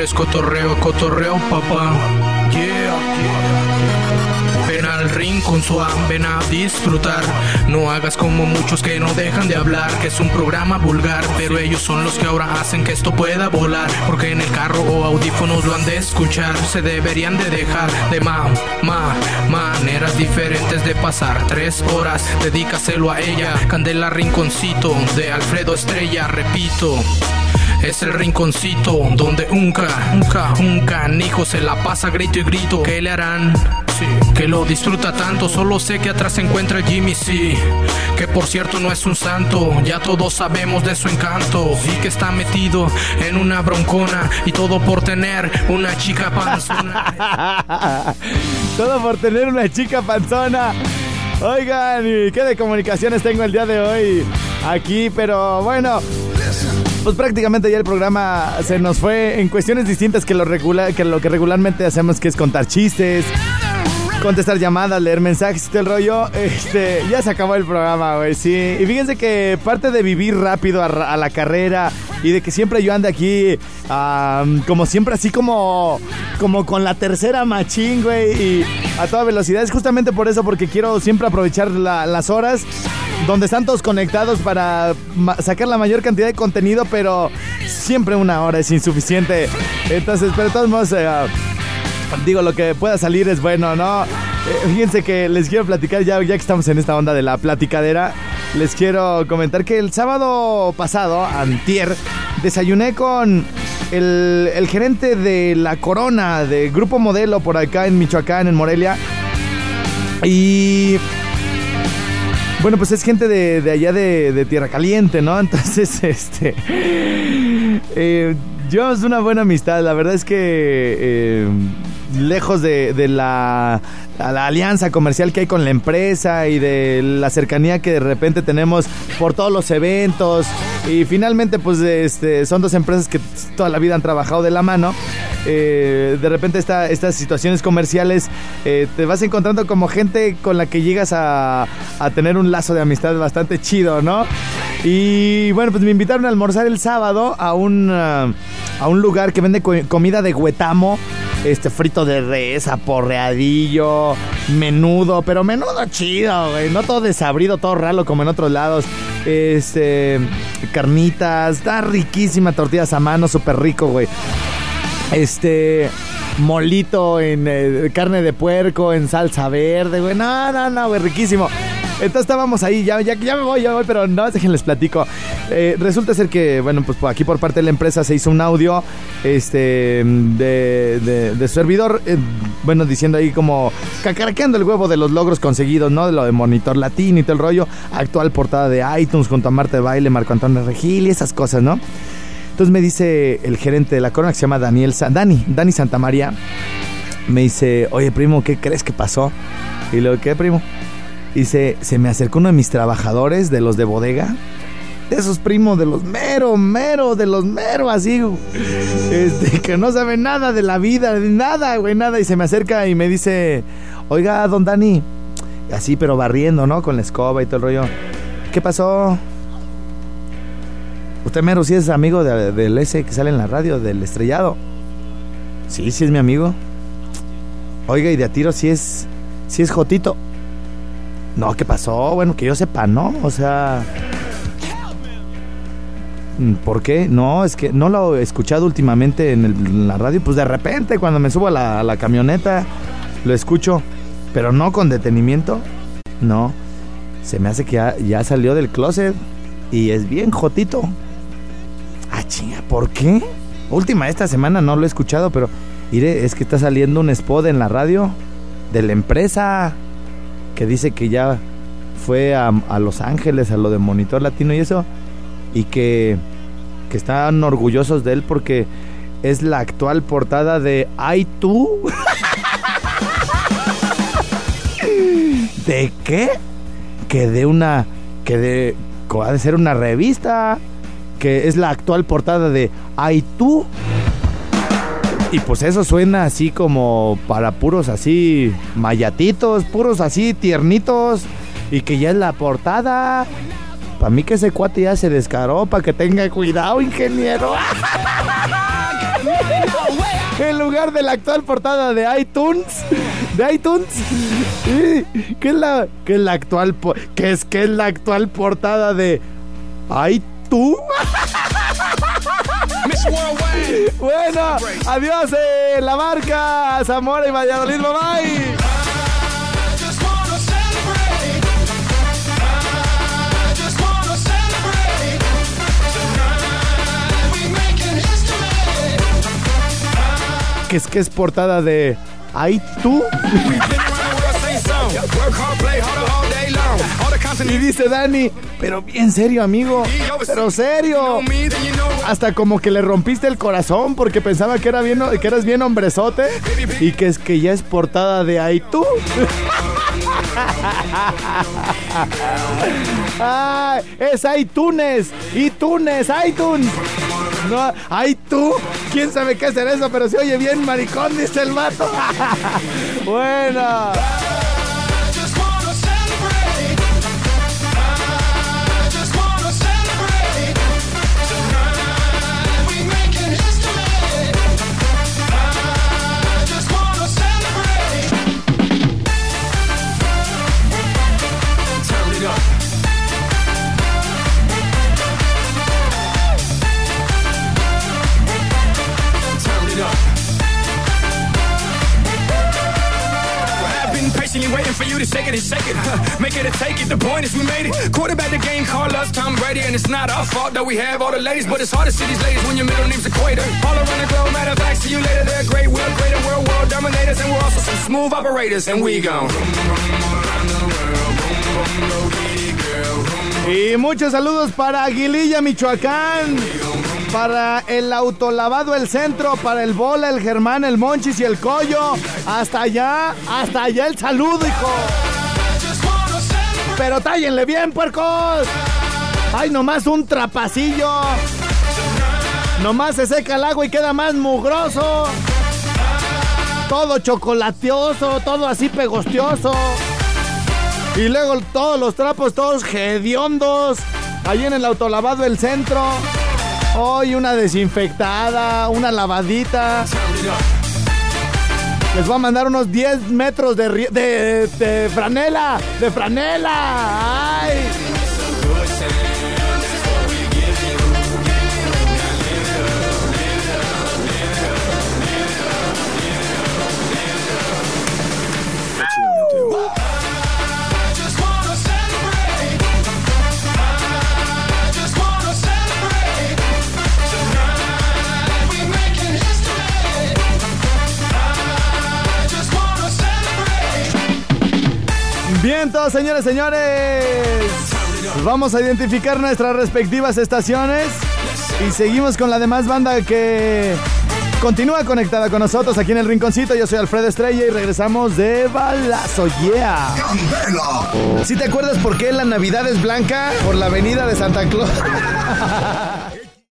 es cotorreo, cotorreo, papá. Ven al ring con ven a disfrutar. No hagas como muchos que no dejan de hablar, que es un programa vulgar, pero ellos son los que ahora hacen que esto pueda volar. Porque en el carro o audífonos lo han de escuchar, se deberían de dejar de ma, ma, maneras diferentes de pasar. Tres horas, dedícaselo a ella. Candela Rinconcito de Alfredo Estrella, repito. Es el rinconcito donde unca, unca, un canijo se la pasa grito y grito. ¿Qué le harán? Sí, que lo disfruta tanto. Solo sé que atrás se encuentra Jimmy C. Que por cierto no es un santo. Ya todos sabemos de su encanto. Y que está metido en una broncona. Y todo por tener una chica panzona. todo por tener una chica panzona. Oigan, ¿y qué de comunicaciones tengo el día de hoy? Aquí, pero bueno pues prácticamente ya el programa se nos fue en cuestiones distintas que lo, que, lo que regularmente hacemos, que es contar chistes, contestar llamadas, leer mensajes y todo el rollo. Este, ya se acabó el programa, güey, sí. Y fíjense que parte de vivir rápido a, la carrera y de que siempre yo ande aquí, como siempre, así como, como con la tercera machín, güey, y a toda velocidad. Es justamente por eso, porque quiero siempre aprovechar las horas donde están todos conectados para sacar la mayor cantidad de contenido, pero siempre una hora es insuficiente. Entonces, pero de todos modos, eh, digo, lo que pueda salir es bueno, ¿no? Eh, fíjense que les quiero platicar, ya, ya que estamos en esta onda de la platicadera, les quiero comentar que el sábado pasado, antier, desayuné con el, gerente de La Corona, de Grupo Modelo por acá en Michoacán, en Morelia. Y bueno, pues es gente de, allá de, Tierra Caliente, ¿no? Entonces, este... Eh, llevamos una buena amistad. La verdad es que... Eh, lejos de, la, alianza comercial que hay con la empresa y de la cercanía que de repente tenemos por todos los eventos. Y finalmente, pues este, son dos empresas que toda la vida han trabajado de la mano. Eh, de repente estas situaciones comerciales eh, te vas encontrando como gente con la que llegas a, tener un lazo de amistad bastante chido, ¿no? Y bueno, pues me invitaron a almorzar el sábado a un, a un lugar que vende comida de huetamo este frito de res, aporreadillo, menudo, pero menudo chido, güey. No todo desabrido, todo ralo como en otros lados. Este, carnitas, está riquísima, tortillas a mano, súper rico, güey. Este, molito en eh, carne de puerco, en salsa verde, güey. No, no, no, güey, riquísimo. Entonces estábamos ahí, ya, ya, ya me voy, ya me voy, pero no, déjenles platico. Eh, resulta ser que, bueno, pues aquí por parte de la empresa se hizo un audio este, de, de, servidor, eh, bueno, diciendo ahí como cacaraqueando el huevo de los logros conseguidos, ¿no? De lo de Monitor Latino y todo el rollo. Actual portada de iTunes junto a Marta de Baile, Marco Antonio Regil y esas cosas, ¿no? Entonces me dice el gerente de la corona que se llama Daniel Dani, Dani Santamaría. Me dice, oye primo, ¿qué crees que pasó? Y le digo, ¿qué primo? Dice, se me acercó uno de mis trabajadores de los de bodega. De esos primos, de los mero, mero, de los mero, así, este, que no sabe nada de la vida, nada, güey, nada. Y se me acerca y me dice, oiga, don Dani, así, pero barriendo, ¿no? Con la escoba y todo el rollo. ¿Qué pasó? Usted mero, sí es amigo del ese que sale en la radio, del estrellado. Sí, sí es mi amigo. Oiga, y de a tiro sí es, sí es Jotito. No, ¿qué pasó? Bueno, que yo sepa, ¿no? O sea... Mm, ¿Por qué? No, es que no lo he escuchado últimamente en, la radio. Pues de repente, cuando me subo a la, camioneta, lo escucho. Pero no con detenimiento. No. Se me hace que ya, salió del closet. Y es bien jotito. Ah, chinga, ¿por qué? Última esta semana no lo he escuchado, pero... Mire, es que está saliendo un spot en la radio de la empresa que dice que ya fue a, Los Ángeles, a lo de Monitor Latino y eso, y que, que están orgullosos de él porque es la actual portada de Ay tú. ¿De qué? Que de una. que de. ha de ser una revista. Que es la actual portada de Ay tú. Y pues eso suena así como para puros así mayatitos, puros así tiernitos. Y que ya es la portada. Para mí que ese cuate ya se descaró, para que tenga cuidado, ingeniero. en lugar de la actual portada de iTunes. De iTunes. ¿Qué es la, qué es la actual qué es qué es la actual portada de iTunes? bueno, adiós eh, la marca Zamora y Valladolid, bye. Que es que es portada de ¿Ay tú? Y dice Dani, pero bien serio, amigo. Pero serio. Hasta como que le rompiste el corazón porque pensaba que, era bien, que eras bien hombrezote y que es que ya es portada de Ay tú. es iTunes, iTunes, iTunes. No, ay tú, quién sabe qué hacer eso, pero se oye bien maricón, dice el vato. bueno. For you to shake it and shake it. Make it or take it. The point is we made it. Quarterback the game, call us Tom Brady, and it's not our fault that we have all the ladies, but it's hard to see these ladies when your middle name's Equator. All around the globe, matter of fact, see you later. They're great, we're great, and we're world dominators, and we're also some smooth operators, and we go. Y muchos saludos para Aguililla, Michoacán. Para el autolavado El Centro, para el Bola, el Germán, el Monchis y el Collo. Hasta allá, hasta allá el saludo, hijo. Pero tállenle bien, puercos. Ay, nomás un trapacillo. Nomás se seca el agua y queda más mugroso. Todo chocolateoso, todo así pegostioso. Y luego todos los trapos, todos hediondos. Allí en el autolavado del centro. Hoy una desinfectada, una lavadita. Les voy a mandar unos 10 metros de, de, de franela. De franela. ¡Ay! Todos señores, señores. Vamos a identificar nuestras respectivas estaciones y seguimos con la demás banda que continúa conectada con nosotros aquí en el rinconcito. Yo soy Alfredo Estrella y regresamos de Balazo, yeah. Si te acuerdas por qué la Navidad es blanca? Por la avenida de Santa Claus.